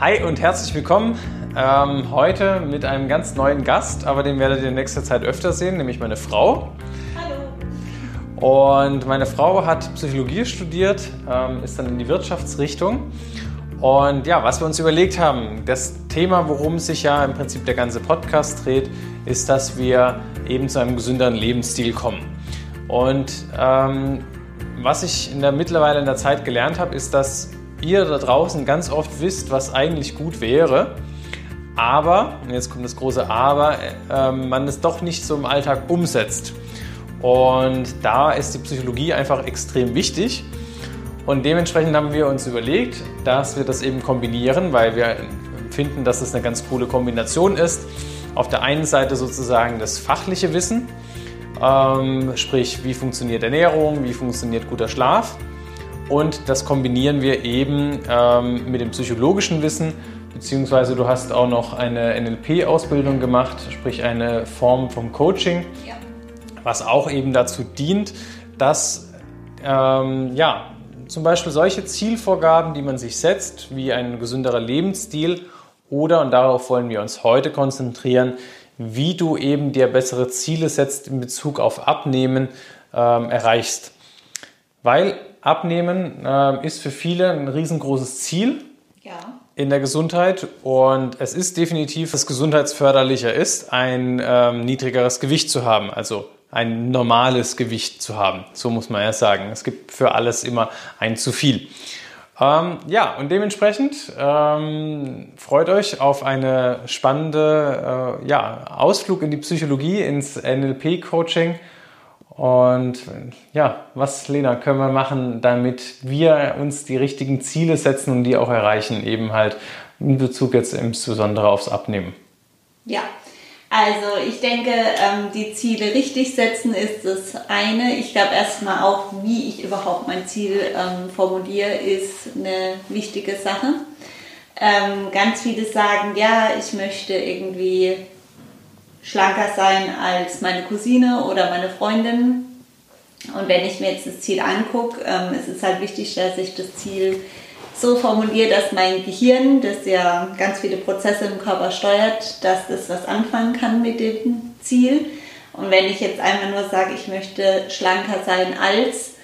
Hi und herzlich willkommen. Ähm, heute mit einem ganz neuen Gast, aber den werdet ihr in nächster Zeit öfter sehen, nämlich meine Frau. Hallo. Und meine Frau hat Psychologie studiert, ähm, ist dann in die Wirtschaftsrichtung. Und ja, was wir uns überlegt haben, das Thema, worum sich ja im Prinzip der ganze Podcast dreht, ist, dass wir eben zu einem gesünderen Lebensstil kommen. Und ähm, was ich in der mittlerweile in der Zeit gelernt habe, ist, dass ihr da draußen ganz oft wisst, was eigentlich gut wäre. Aber, jetzt kommt das große Aber, äh, man es doch nicht so im Alltag umsetzt. Und da ist die Psychologie einfach extrem wichtig. Und dementsprechend haben wir uns überlegt, dass wir das eben kombinieren, weil wir finden, dass es eine ganz coole Kombination ist. Auf der einen Seite sozusagen das fachliche Wissen, ähm, sprich wie funktioniert Ernährung, wie funktioniert guter Schlaf. Und das kombinieren wir eben ähm, mit dem psychologischen Wissen, beziehungsweise du hast auch noch eine NLP-Ausbildung gemacht, sprich eine Form vom Coaching, Ja. was auch eben dazu dient, dass ähm, ja, zum Beispiel solche Zielvorgaben, die man sich setzt, wie ein gesünderer Lebensstil oder, und darauf wollen wir uns heute konzentrieren, wie du eben dir bessere Ziele setzt in Bezug auf Abnehmen, ähm, erreichst. Weil Abnehmen äh, ist für viele ein riesengroßes Ziel Ja. in der Gesundheit und es ist definitiv, dass gesundheitsförderlicher ist, ein ähm, niedrigeres Gewicht zu haben, also ein normales Gewicht zu haben. So muss man ja sagen. Es gibt für alles immer ein zu viel. Ähm, ja, und dementsprechend ähm, freut euch auf eine spannende äh, ja, Ausflug in die Psychologie, ins NLP-Coaching. Und ja, was, Lena, können wir machen, damit wir uns die richtigen Ziele setzen und die auch erreichen, eben halt in Bezug jetzt insbesondere aufs Abnehmen? Ja. Also ich denke, ähm, die Ziele richtig setzen ist das eine. Ich glaube erstmal auch, wie ich überhaupt mein Ziel ähm, formuliere, ist eine wichtige Sache. Ähm, ganz viele sagen, ja, ich möchte irgendwie schlanker sein als meine Cousine oder meine Freundin. Und wenn ich mir jetzt das Ziel angucke, ähm, ist es halt wichtig, dass ich das Ziel so formuliere, dass mein Gehirn, das ja ganz viele Prozesse im Körper steuert, dass das was anfangen kann mit dem Ziel. Und wenn ich jetzt einmal nur sage, ich möchte schlanker sein als,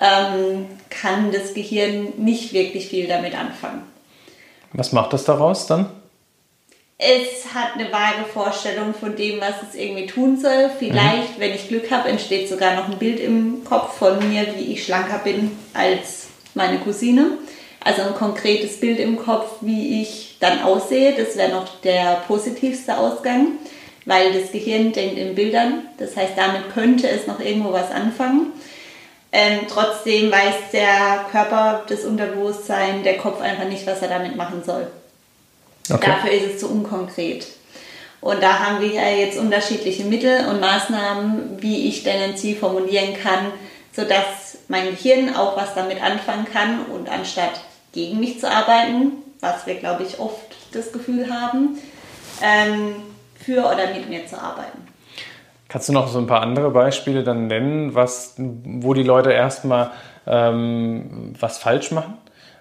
ähm, kann das Gehirn nicht wirklich viel damit anfangen. Was macht das daraus dann? Es hat eine vage Vorstellung von dem, was es irgendwie tun soll. Vielleicht, wenn ich Glück habe, entsteht sogar noch ein Bild im Kopf von mir, wie ich schlanker bin als meine Cousine. Also ein konkretes Bild im Kopf, wie ich dann aussehe. Das wäre noch der positivste Ausgang, weil das Gehirn denkt in Bildern. Das heißt, damit könnte es noch irgendwo was anfangen. Ähm, trotzdem weiß der Körper, das Unterbewusstsein, der Kopf einfach nicht, was er damit machen soll. Dafür ist es zu unkonkret. Und da haben wir ja jetzt unterschiedliche Mittel und Maßnahmen, wie ich denn ein Ziel formulieren kann, sodass mein Gehirn auch was damit anfangen kann und anstatt gegen mich zu arbeiten, was wir, glaube ich, oft das Gefühl haben, ähm, für oder mit mir zu arbeiten. Kannst du noch so ein paar andere Beispiele dann nennen, was, wo die Leute erstmal ähm, was falsch machen?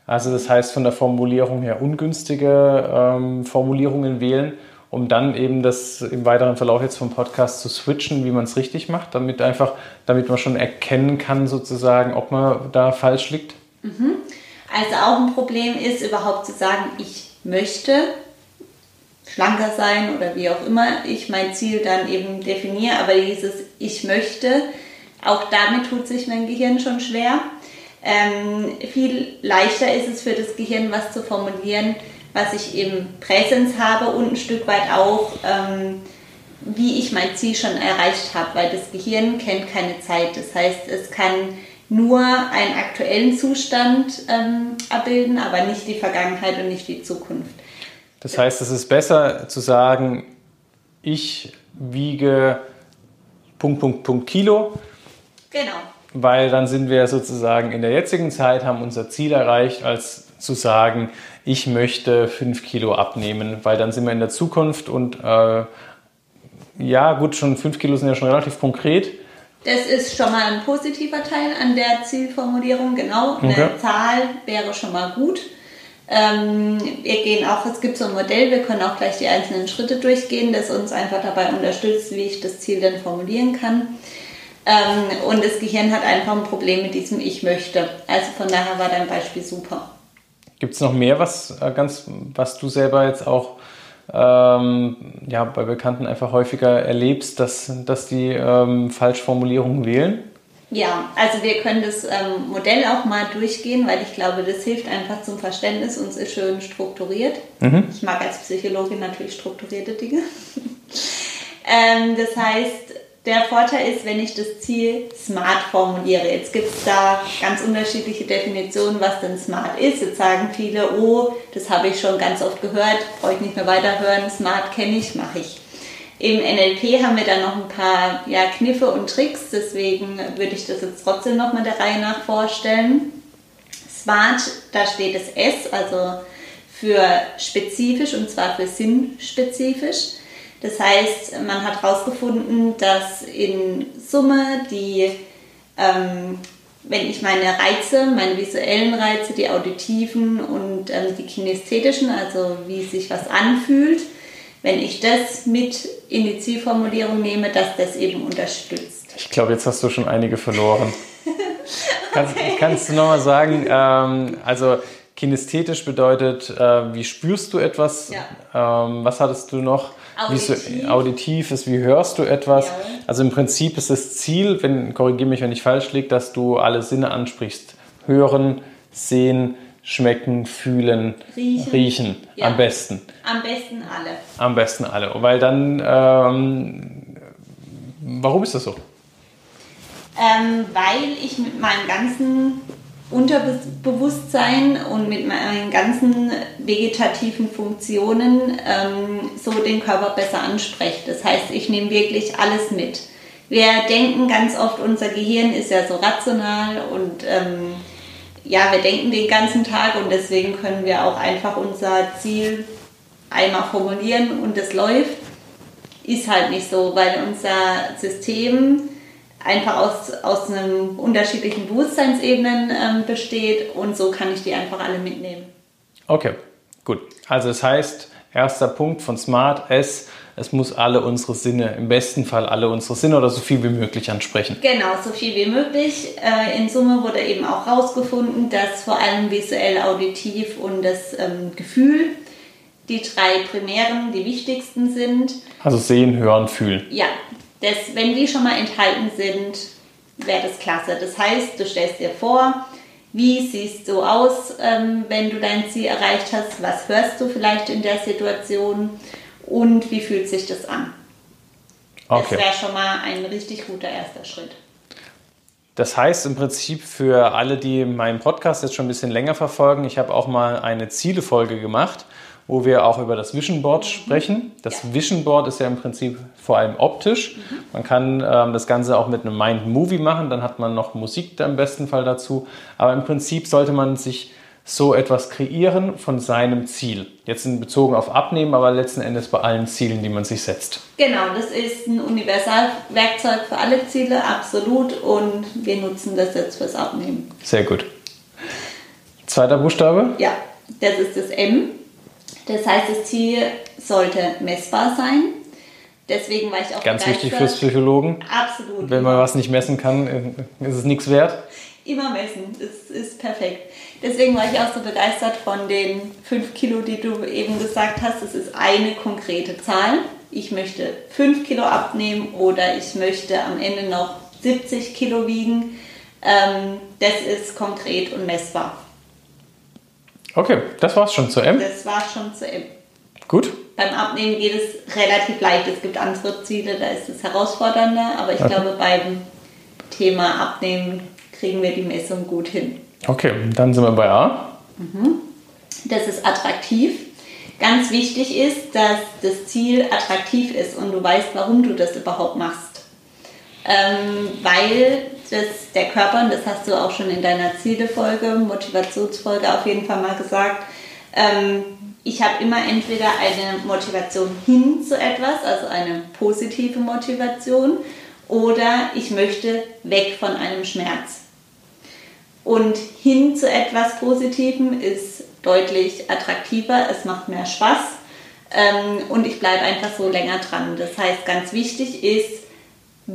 Also das heißt von der Formulierung her ungünstige ähm, Formulierungen wählen, um dann eben das im weiteren Verlauf jetzt vom Podcast zu switchen, wie man es richtig macht, damit einfach, damit man schon erkennen kann sozusagen, ob man da falsch liegt. Also auch ein Problem ist überhaupt zu sagen, ich möchte schlanker sein oder wie auch immer ich mein Ziel dann eben definiere, aber dieses ich möchte, auch damit tut sich mein Gehirn schon schwer. Ähm, viel leichter ist es für das Gehirn, was zu formulieren, was ich im Präsens habe und ein Stück weit auch, ähm, wie ich mein Ziel schon erreicht habe, weil das Gehirn kennt keine Zeit. Das heißt, es kann nur einen aktuellen Zustand ähm, abbilden, aber nicht die Vergangenheit und nicht die Zukunft. Das heißt, es ist besser zu sagen, ich wiege Punkt, Punkt, Punkt Kilo, Genau. Weil dann sind wir sozusagen in der jetzigen Zeit, haben unser Ziel erreicht, als zu sagen, ich möchte 5 Kilo abnehmen, weil dann sind wir in der Zukunft und äh, ja, gut, schon 5 Kilo sind ja schon relativ konkret. Das ist schon mal ein positiver Teil an der Zielformulierung, genau. Eine Okay. Zahl wäre schon mal gut. Ähm, wir gehen auch, es gibt so ein Modell, wir können auch gleich die einzelnen Schritte durchgehen, das uns einfach dabei unterstützt, wie ich das Ziel dann formulieren kann. Ähm, und das Gehirn hat einfach ein Problem mit diesem Ich möchte. Also von daher war dein Beispiel super. Gibt es noch mehr, was, äh, ganz, was du selber jetzt auch ähm, ja, bei Bekannten einfach häufiger erlebst, dass, dass die ähm, Falschformulierungen wählen? Ja, also wir können das ähm, Modell auch mal durchgehen, weil ich glaube, das hilft einfach zum Verständnis und es ist schön strukturiert. Mhm. Ich mag als Psychologin natürlich strukturierte Dinge. ähm, das heißt, der Vorteil ist, wenn ich das Ziel smart formuliere. Jetzt gibt es da ganz unterschiedliche Definitionen, was denn smart ist. Jetzt sagen viele, oh, das habe ich schon ganz oft gehört, brauche ich nicht mehr weiterhören, smart kenne ich, mache ich. Im NLP haben wir dann noch ein paar ja, Kniffe und Tricks, deswegen würde ich das jetzt trotzdem nochmal der Reihe nach vorstellen. Smart, da steht das S, also für spezifisch und zwar für sinnspezifisch. Das heißt, man hat herausgefunden, dass in Summe die, ähm, wenn ich meine Reize, meine visuellen Reize, die auditiven und ähm, die kinästhetischen, also wie sich was anfühlt, wenn ich das mit in die Zielformulierung nehme, dass das eben unterstützt. Ich glaube, jetzt hast du schon einige verloren. kannst, okay. kannst, du nochmal sagen, ähm, also kinästhetisch bedeutet, äh, wie spürst du etwas? Ja. Ähm, was hattest du noch? Auditiv. auditiv ist, wie hörst du etwas? Ja. Also im Prinzip ist das Ziel, wenn, korrigiere mich, wenn ich falsch liege, dass du alle Sinne ansprichst. Hören, sehen, schmecken, fühlen, riechen, riechen. Ja. am besten. Am besten alle. Am besten alle. Weil dann, ähm, warum ist das so? Ähm, weil ich mit meinem ganzen Unterbewusstsein und mit meinen ganzen vegetativen Funktionen ähm, so den Körper besser anspreche. Das heißt, ich nehme wirklich alles mit. Wir denken ganz oft, unser Gehirn ist ja so rational und ähm, ja, wir denken den ganzen Tag und deswegen können wir auch einfach unser Ziel einmal formulieren und es läuft. Ist halt nicht so, weil unser System einfach aus, aus einem unterschiedlichen Bewusstseinsebenen ähm, besteht und so kann ich die einfach alle mitnehmen. Okay, gut. Also das heißt, erster Punkt von Smart S, es muss alle unsere Sinne, im besten Fall alle unsere Sinne oder so viel wie möglich ansprechen. Genau, so viel wie möglich. Äh, in Summe wurde eben auch herausgefunden, dass vor allem visuell, auditiv und das ähm, Gefühl die drei primären, die wichtigsten sind. Also sehen, hören, fühlen. Ja, das, wenn die schon mal enthalten sind, wäre das klasse. Das heißt, du stellst dir vor, wie siehst du aus, ähm, wenn du dein Ziel erreicht hast? Was hörst du vielleicht in der Situation? Und wie fühlt sich das an? Okay. Das wäre schon mal ein richtig guter erster Schritt. Das heißt im Prinzip für alle, die meinen Podcast jetzt schon ein bisschen länger verfolgen, ich habe auch mal eine Zielefolge gemacht wo wir auch über das Vision Board mhm. sprechen. Das ja. Vision Board ist ja im Prinzip vor allem optisch. Mhm. Man kann ähm, das Ganze auch mit einem Mind Movie machen, dann hat man noch Musik da im besten Fall dazu. Aber im Prinzip sollte man sich so etwas kreieren von seinem Ziel. Jetzt in bezogen auf Abnehmen, aber letzten Endes bei allen Zielen, die man sich setzt. Genau, das ist ein Universalwerkzeug für alle Ziele, absolut. Und wir nutzen das jetzt fürs Abnehmen. Sehr gut. Zweiter Buchstabe? Ja, das ist das M. Das heißt, das Ziel sollte messbar sein. Deswegen war ich auch Ganz wichtig fürs Psychologen. Absolut. Wenn man was nicht messen kann, ist es nichts wert. Immer messen, das ist perfekt. Deswegen war ich auch so begeistert von den 5 Kilo, die du eben gesagt hast. Das ist eine konkrete Zahl. Ich möchte 5 Kilo abnehmen oder ich möchte am Ende noch 70 Kilo wiegen. Ähm, das ist konkret und messbar. Okay, das war's schon zu M. Das war's schon zu M. Gut. Beim Abnehmen geht es relativ leicht. Es gibt andere Ziele, da ist es herausfordernder, aber ich okay. glaube, beim Thema Abnehmen kriegen wir die Messung gut hin. Okay, dann sind wir bei A. Mhm. Das ist attraktiv. Ganz wichtig ist, dass das Ziel attraktiv ist und du weißt, warum du das überhaupt machst. Ähm, weil das, der Körper, und das hast du auch schon in deiner Zielefolge, Motivationsfolge auf jeden Fall mal gesagt, ähm, ich habe immer entweder eine Motivation hin zu etwas, also eine positive Motivation, oder ich möchte weg von einem Schmerz. Und hin zu etwas Positivem ist deutlich attraktiver, es macht mehr Spaß ähm, und ich bleibe einfach so länger dran. Das heißt, ganz wichtig ist,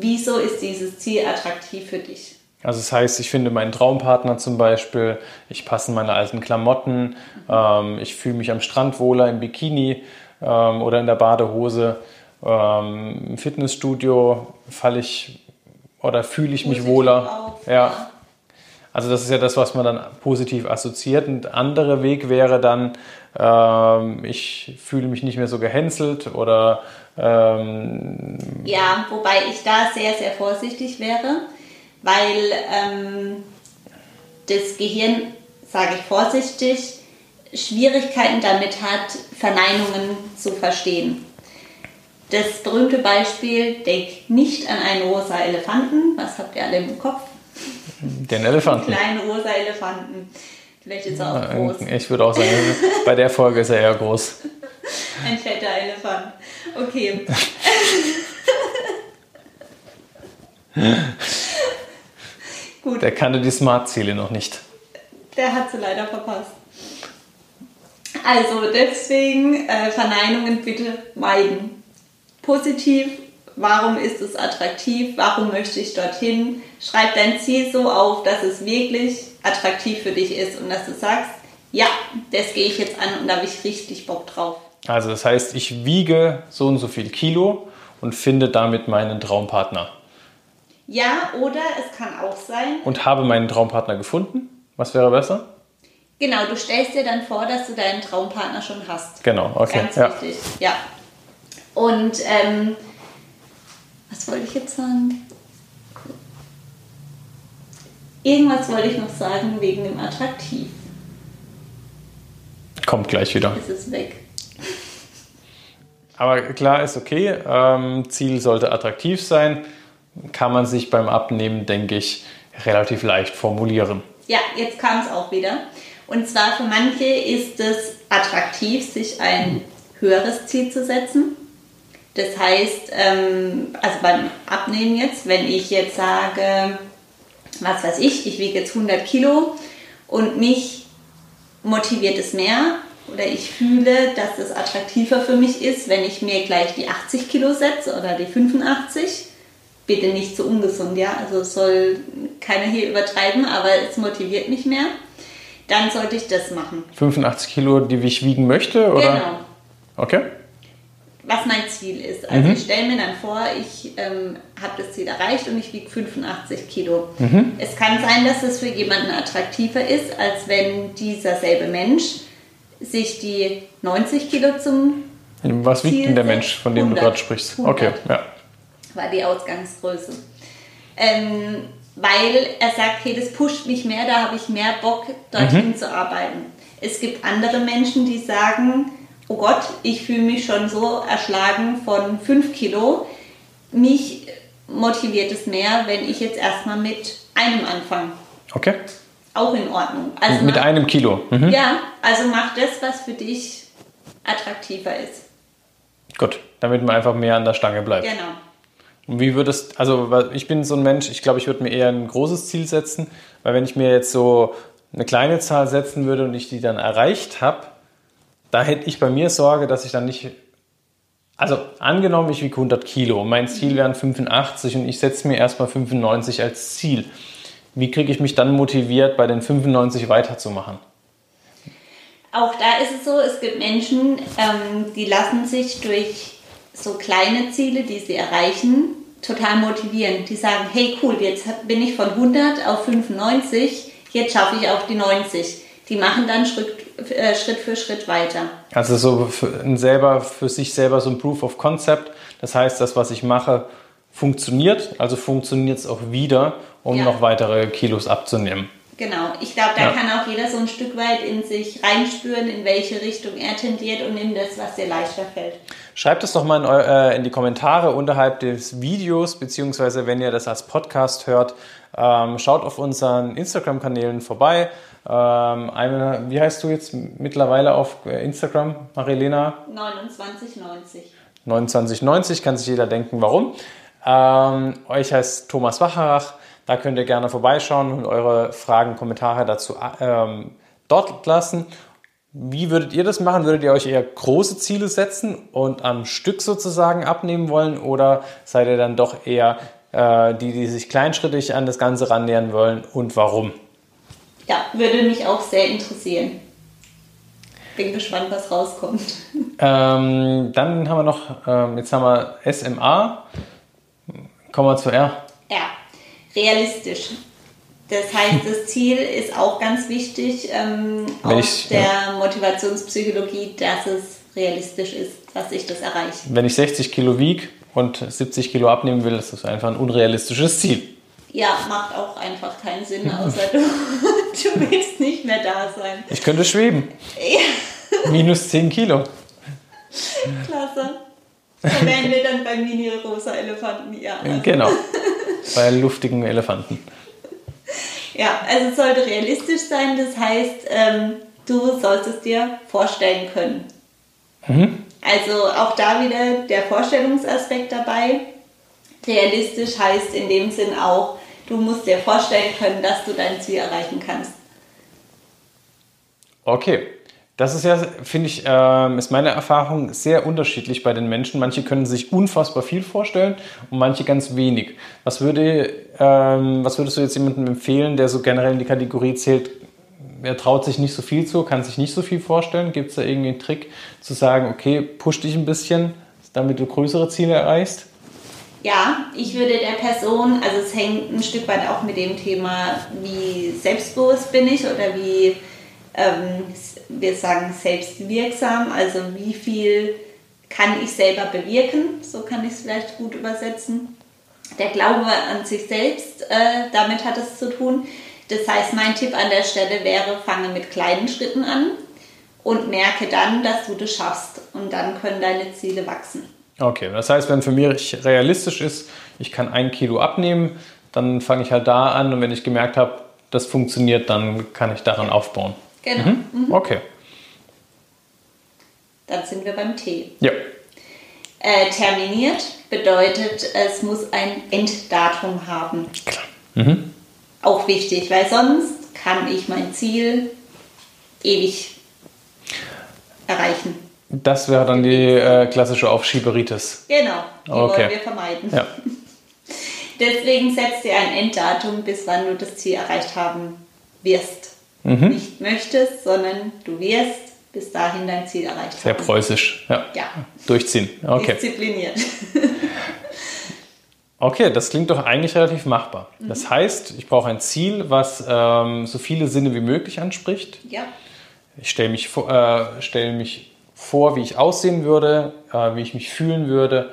wieso ist dieses Ziel attraktiv für dich? Also das heißt, ich finde meinen Traumpartner zum Beispiel, ich passe in meine alten Klamotten, ähm, ich fühle mich am Strand wohler im Bikini ähm, oder in der Badehose. Ähm, Im Fitnessstudio falle ich oder fühle ich mich wohler. Auf, ja. Also das ist ja das, was man dann positiv assoziiert. Ein anderer Weg wäre dann, ähm, ich fühle mich nicht mehr so gehänselt oder... Ähm, ja, wobei ich da sehr, sehr vorsichtig wäre, weil ähm, das Gehirn, sage ich vorsichtig, Schwierigkeiten damit hat, Verneinungen zu verstehen. Das berühmte Beispiel, denk nicht an einen rosa Elefanten. Was habt ihr alle im Kopf? Den Elefanten. Den kleinen rosa Elefanten. Vielleicht ist er auch groß. Ich würde auch sagen, bei der Folge ist er eher groß. Ein fetter Elefant. Okay. Gut. Der kannte die Smart-Ziele noch nicht. Der hat sie leider verpasst. Also deswegen äh, Verneinungen bitte meiden. Positiv, warum ist es attraktiv, warum möchte ich dorthin. Schreib dein Ziel so auf, dass es wirklich attraktiv für dich ist und dass du sagst, ja, das gehe ich jetzt an und da habe ich richtig Bock drauf. Also das heißt, ich wiege so und so viel Kilo und finde damit meinen Traumpartner. Ja, oder es kann auch sein. Und habe meinen Traumpartner gefunden. Was wäre besser? Genau, du stellst dir dann vor, dass du deinen Traumpartner schon hast. Genau, okay. Ganz ja. wichtig, ja. Und ähm, was wollte ich jetzt sagen? Irgendwas wollte ich noch sagen wegen dem Attraktiv. Kommt gleich wieder. Ist es weg. Aber klar ist okay, ähm, Ziel sollte attraktiv sein. Kann man sich beim Abnehmen, denke ich, relativ leicht formulieren. Ja, jetzt kam es auch wieder. Und zwar für manche ist es attraktiv, sich ein höheres Ziel zu setzen. Das heißt, ähm, also beim Abnehmen jetzt, wenn ich jetzt sage, was weiß ich, ich wiege jetzt 100 Kilo und mich motiviert es mehr oder ich fühle, dass es attraktiver für mich ist, wenn ich mir gleich die 80 Kilo setze oder die 85. Bitte nicht so ungesund, ja. Also soll keiner hier übertreiben, aber es motiviert mich mehr. Dann sollte ich das machen. 85 Kilo, die ich wiegen möchte, oder? Genau. Okay was mein Ziel ist. Also mhm. ich stelle mir dann vor, ich ähm, habe das Ziel erreicht und ich wiege 85 Kilo. Mhm. Es kann sein, dass es für jemanden attraktiver ist, als wenn dieser selbe Mensch sich die 90 Kilo zum Was Ziel wiegt denn der Mensch, von dem 100, du gerade sprichst? 100 okay, ja. War die Ausgangsgröße. Ähm, weil er sagt, hey, das pusht mich mehr, da habe ich mehr Bock, dorthin mhm. zu arbeiten. Es gibt andere Menschen, die sagen, oh Gott, ich fühle mich schon so erschlagen von 5 Kilo. Mich motiviert es mehr, wenn ich jetzt erstmal mit einem anfange. Okay. Auch in Ordnung. Also mit mach, einem Kilo. Mhm. Ja, also mach das, was für dich attraktiver ist. Gut, damit man einfach mehr an der Stange bleibt. Genau. Und wie würdest, also ich bin so ein Mensch, ich glaube, ich würde mir eher ein großes Ziel setzen, weil wenn ich mir jetzt so eine kleine Zahl setzen würde und ich die dann erreicht habe, da hätte ich bei mir Sorge, dass ich dann nicht. Also angenommen, ich wiege 100 Kilo, mein Ziel wären 85 und ich setze mir erstmal 95 als Ziel. Wie kriege ich mich dann motiviert, bei den 95 weiterzumachen? Auch da ist es so, es gibt Menschen, ähm, die lassen sich durch so kleine Ziele, die sie erreichen, total motivieren. Die sagen, hey cool, jetzt bin ich von 100 auf 95, jetzt schaffe ich auch die 90 die machen dann Schritt, äh, Schritt für Schritt weiter. Also so für, selber, für sich selber so ein Proof of Concept. Das heißt, das, was ich mache, funktioniert, also funktioniert es auch wieder, um ja. noch weitere Kilos abzunehmen. Genau, ich glaube, da ja. kann auch jeder so ein Stück weit in sich reinspüren, in welche Richtung er tendiert und nimm das, was dir leichter fällt. Schreibt es doch mal in, äh, in die Kommentare unterhalb des Videos, beziehungsweise wenn ihr das als Podcast hört, ähm, schaut auf unseren Instagram-Kanälen vorbei. Ähm, eine, wie heißt du jetzt mittlerweile auf Instagram, Marilena? 2990. 2990, kann sich jeder denken, warum. Ähm, euch heißt Thomas Wacharach. Da könnt ihr gerne vorbeischauen und eure Fragen, Kommentare dazu ähm, dort lassen. Wie würdet ihr das machen? Würdet ihr euch eher große Ziele setzen und am Stück sozusagen abnehmen wollen? Oder seid ihr dann doch eher äh, die, die sich kleinschrittig an das Ganze rannähern wollen und warum? Ja, würde mich auch sehr interessieren. Bin gespannt, was rauskommt. Ähm, dann haben wir noch, ähm, jetzt haben wir SMA. Kommen wir zu R. Ja, realistisch. Das heißt, das Ziel ist auch ganz wichtig ähm, aus ich- der ja. Motivationspsychologie, dass es realistisch ist, dass ich das erreiche. Wenn ich 60 Kilo wiege und 70 Kilo abnehmen will, ist das einfach ein unrealistisches Ziel. Ja, macht auch einfach keinen Sinn, außer du, du willst nicht mehr da sein. Ich könnte schweben. Ja, Minus 10 Kilo. klasse. Da wären wir dann beim Mini-Rosa-Elefanten, ja. Also, Genau. Bei luftigen Elefanten. Ja, also es sollte realistisch sein, das heißt, ähm, du sollst es dir vorstellen können. Also auch da wieder der Vorstellungsaspekt dabei. Realistisch heißt in dem Sinn auch, du musst dir vorstellen können, dass du dein Ziel erreichen kannst. Okay. Das ist ja, finde ich, ähm, ist meine Erfahrung sehr unterschiedlich bei den Menschen. Manche können sich unfassbar viel vorstellen und manche ganz wenig. Was, würde, ähm, was würdest du jetzt jemandem empfehlen, der so generell in die Kategorie zählt, er traut sich nicht so viel zu, kann sich nicht so viel vorstellen? Gibt es da irgendwie einen Trick zu sagen, okay, push dich ein bisschen, damit du größere Ziele erreichst? Ja, ich würde der Person, also es hängt ein Stück weit auch mit dem Thema, wie selbstbewusst bin ich oder wie, ähm, wir sagen, selbstwirksam, also wie viel kann ich selber bewirken, so kann ich es vielleicht gut übersetzen. Der Glaube an sich selbst, äh, damit hat es zu tun. Das heißt, mein Tipp an der Stelle wäre, fange mit kleinen Schritten an und merke dann, dass du das schaffst und dann können deine Ziele wachsen. Okay, das heißt, wenn für mich realistisch ist, ich kann ein Kilo abnehmen, dann fange ich halt da an und wenn ich gemerkt habe, das funktioniert, dann kann ich daran aufbauen. Genau. Okay, Dann sind wir beim T. ja. Äh, terminiert bedeutet, es muss ein Enddatum haben. Klar. Auch wichtig, weil sonst kann ich mein Ziel ewig erreichen. Das wäre dann die äh, klassische Aufschieberitis. Genau, die Okay. wollen wir vermeiden. Ja. Deswegen setzt dir ein Enddatum, bis wann du das Ziel erreicht haben wirst. Mhm. Nicht möchtest, sondern du wirst bis dahin dein Ziel erreicht Sehr haben. preußisch. Ja. Ja, Durchziehen. Okay. diszipliniert. Okay, das klingt doch eigentlich relativ machbar. Mhm. Das heißt, ich brauche ein Ziel, was ähm, so viele Sinne wie möglich anspricht. Ja, Ich stelle mich, vor- äh, stelle mich vor, wie ich aussehen würde, äh, wie ich mich fühlen würde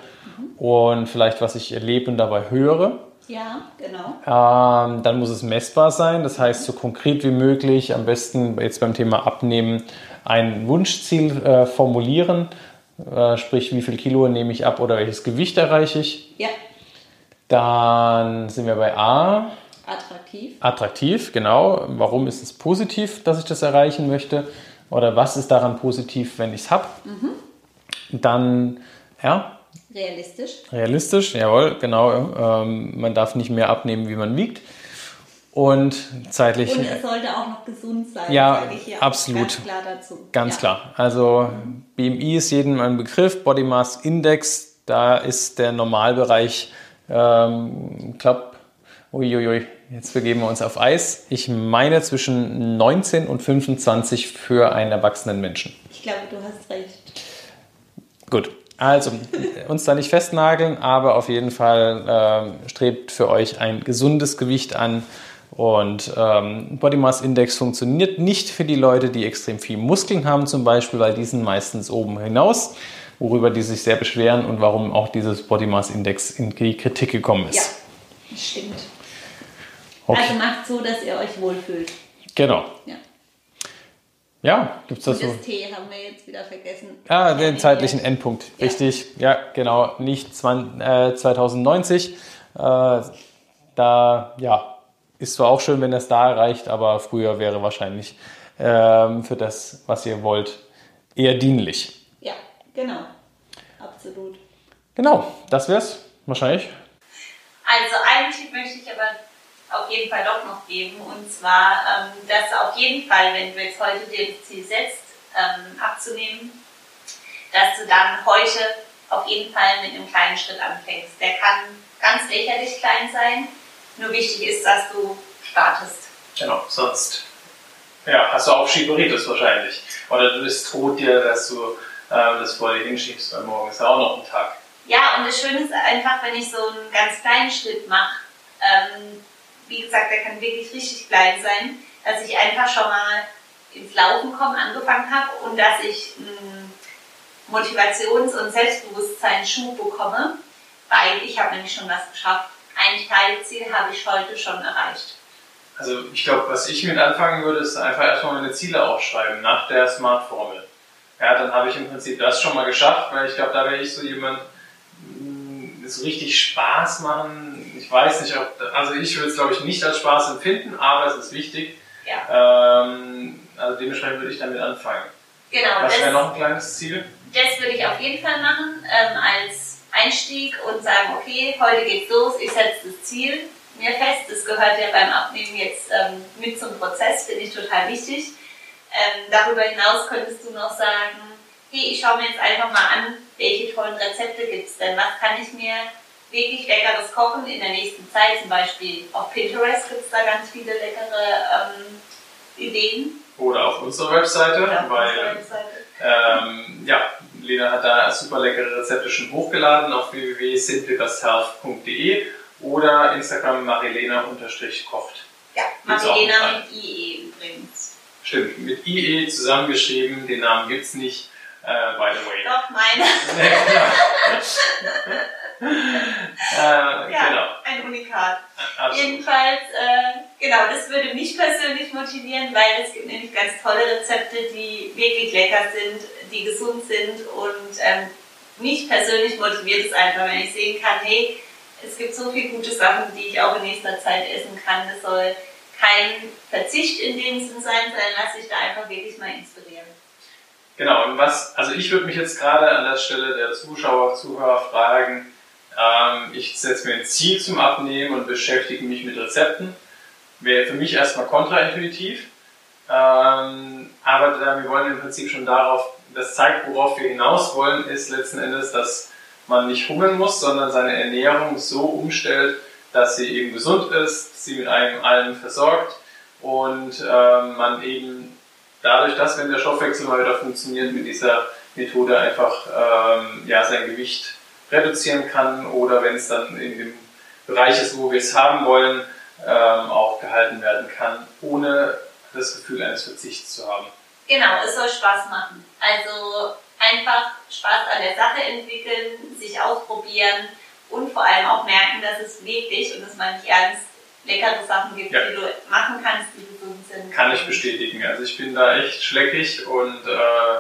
und vielleicht, was ich erlebe und dabei höre. ja, genau. Ähm, dann muss es messbar sein, das heißt so konkret wie möglich, am besten jetzt beim Thema Abnehmen ein Wunschziel äh, formulieren, äh, sprich wie viel Kilo nehme ich ab oder welches Gewicht erreiche ich. Ja, Dann sind wir bei A, attraktiv. attraktiv, genau. Warum ist es positiv, dass ich das erreichen möchte? Oder was ist daran positiv, wenn ich es habe? Dann, ja, Realistisch. realistisch, jawohl, genau. Ähm, man darf nicht mehr abnehmen, wie man wiegt. Und zeitlich, Und es sollte auch noch gesund sein, Ja, sage ich hier absolut. ganz klar dazu. ganz ja. klar. Also BMI ist jedem ein Begriff, Body Mass Index, da ist der Normalbereich, ähm, glaub, uiuiui, jetzt begeben wir uns auf Eis. Ich meine zwischen 19 und 25 für einen erwachsenen Menschen. Ich glaube, du hast recht. Gut, also uns da nicht festnageln, aber auf jeden Fall ähm, strebt für euch ein gesundes Gewicht an. Und ähm, Body Mass Index funktioniert nicht für die Leute, die extrem viel Muskeln haben zum Beispiel, weil die sind meistens oben hinaus, worüber die sich sehr beschweren und warum auch dieses Body Mass Index in die Kritik gekommen ist. Ja, das stimmt. Okay. Also macht so, dass ihr euch wohlfühlt. genau. Ja. Ja, gibt es das Und so? das T haben wir jetzt wieder vergessen. Ah, den zeitlichen. Endpunkt. Ja. Richtig, ja, genau. Nicht 20, äh, 2090. Äh, da, ja, ist zwar auch schön, wenn das da erreicht, aber früher wäre wahrscheinlich ähm, für das, was ihr wollt, eher dienlich. Ja, genau. Absolut. Genau, das wär's wahrscheinlich. Also einen Tipp möchte ich aber auf jeden Fall doch noch geben. Und zwar, ähm, dass auf jeden Fall, wenn du jetzt heute dir das Ziel setzt, ähm, abzunehmen, dass du dann heute auf jeden Fall mit einem kleinen Schritt anfängst. Der kann ganz lächerlich klein sein, nur wichtig ist, dass du startest. Genau, sonst ja, hast du Aufschieberitis wahrscheinlich. Oder du bist tot dir, dass du äh, das vor dir hinschiebst, weil morgen ist ja auch noch ein Tag. Ja, und das Schöne ist einfach, wenn ich so einen ganz kleinen Schritt mache, ähm, wie gesagt, der kann wirklich richtig klein sein, dass ich einfach schon mal ins Laufen kommen angefangen habe und dass ich einen Motivations- und Selbstbewusstseinsschub bekomme, weil ich habe nämlich schon was geschafft. Ein Teilziel habe ich heute schon erreicht. Also ich glaube, was ich mit anfangen würde, ist einfach erstmal meine Ziele aufschreiben nach der Smart-Formel. Ja, dann habe ich im Prinzip das schon mal geschafft, weil ich glaube, da wäre ich so jemand, so richtig Spaß machen. Ich weiß nicht, ob, also ich würde es glaube ich nicht als Spaß empfinden, aber es ist wichtig. Ja. Ähm, also dementsprechend würde ich damit anfangen. Genau. Was wäre noch ein kleines Ziel? Das würde ich auf jeden Fall machen ähm, als Einstieg und sagen, okay, heute geht's los, ich setze das Ziel mir fest. Das gehört ja beim Abnehmen jetzt ähm, mit zum Prozess, finde ich total wichtig. Ähm, darüber hinaus könntest du noch sagen, hey, ich schaue mir jetzt einfach mal an, welche tollen Rezepte gibt es denn? Was kann ich mir wirklich leckeres kochen in der nächsten Zeit? Zum Beispiel auf Pinterest gibt es da ganz viele leckere ähm, Ideen. Oder auf unserer Webseite, auf weil Webseite. Ähm, ja, Lena hat da super leckere Rezepte schon hochgeladen auf www.simplecasthealth.de oder Instagram marilena-kocht. Ja, Marilena mit IE übrigens. Stimmt, mit IE zusammengeschrieben, den Namen gibt es nicht. Uh, by the way. Doch, meine. äh, ja, genau. ein Unikat. Absolut. Jedenfalls, äh, genau, das würde mich persönlich motivieren, weil es gibt nämlich ganz tolle Rezepte, die wirklich lecker sind, die gesund sind und ähm, mich persönlich motiviert es einfach, wenn ich sehen kann, hey, es gibt so viele gute Sachen, die ich auch in nächster Zeit essen kann. Es soll kein Verzicht in dem Sinn sein, sondern lass dich da einfach wirklich mal inspirieren. Genau, und was, also ich würde mich jetzt gerade an der Stelle der Zuschauer, Zuhörer fragen, ähm, ich setze mir ein Ziel zum Abnehmen und beschäftige mich mit Rezepten. Wäre für mich erstmal kontraintuitiv, ähm, aber da, wir wollen im Prinzip schon darauf, das zeigt, worauf wir hinaus wollen, ist letzten Endes, dass man nicht hungern muss, sondern seine Ernährung so umstellt, dass sie eben gesund ist, sie mit einem allen versorgt und ähm, man eben dadurch, dass wenn der Stoffwechsel mal wieder funktioniert, mit dieser Methode einfach ähm, ja, sein Gewicht reduzieren kann oder wenn es dann in dem Bereich ist, wo wir es haben wollen, ähm, auch gehalten werden kann, ohne das Gefühl eines Verzichts zu haben. Genau, es soll Spaß machen. Also einfach Spaß an der Sache entwickeln, sich ausprobieren und vor allem auch merken, dass es wirklich, und das meine ich ernst, leckere Sachen gibt, ja. die du machen kannst, die gesund sind. Kann ich bestätigen. Also ich bin da echt schleckig und äh,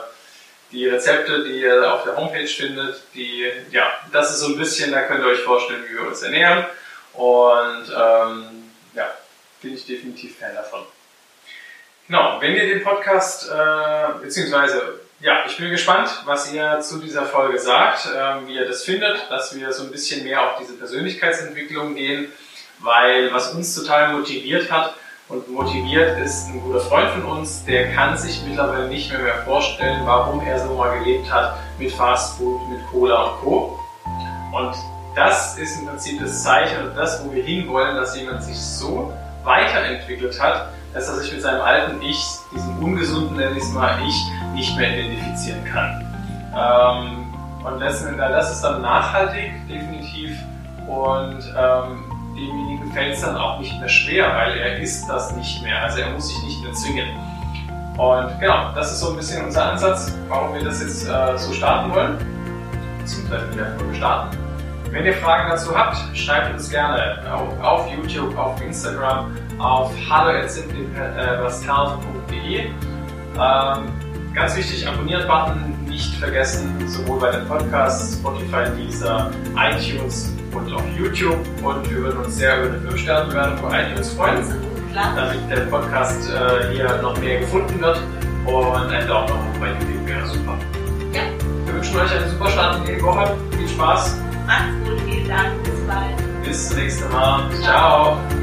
die Rezepte, die ihr auf der Homepage findet, die, ja, das ist so ein bisschen, da könnt ihr euch vorstellen, wie wir uns ernähren. Und ähm, ja, bin ich definitiv Fan davon. Genau, wenn ihr den Podcast, äh, beziehungsweise ja, ich bin gespannt, was ihr zu dieser Folge sagt, ähm, wie ihr das findet, dass wir so ein bisschen mehr auf diese Persönlichkeitsentwicklung gehen, weil was uns total motiviert hat und motiviert ist ein guter Freund von uns, der kann sich mittlerweile nicht mehr, mehr vorstellen, warum er so mal gelebt hat mit Fast Food, mit Cola und Co. Und das ist im Prinzip das Zeichen und das, wo wir hinwollen, dass jemand sich so weiterentwickelt hat, dass er sich mit seinem alten Ich, diesem ungesunden, nenne ich es mal, Ich, nicht mehr identifizieren kann. Ähm, und das ist dann nachhaltig, definitiv. Und ähm, demjenigen fällt es dann auch nicht mehr schwer, weil er ist das nicht mehr. Also er muss sich nicht mehr zwingen. Und genau, das ist so ein bisschen unser Ansatz, warum wir das jetzt äh, so starten wollen. Beziehungsweise wieder starten. Wenn ihr Fragen dazu habt, schreibt uns gerne auf, auf YouTube, auf Instagram, auf hallo.simplypascal.de. Ähm, ganz wichtig, Abonnieren-Button nicht vergessen, sowohl bei den Podcasts, Spotify, Deezer, iTunes und auf YouTube. Und wir würden uns sehr über eine 5-Sterne-Bewertung bei iTunes freuen, damit der Podcast äh, hier noch mehr gefunden wird. Und ein Daumen oben bei YouTube wäre super. Ja. Wir wünschen euch einen super Start in die Woche. Viel Spaß. Macht's gut, vielen Dank, bis bald. Bis zum nächsten Mal. Ciao. Ciao.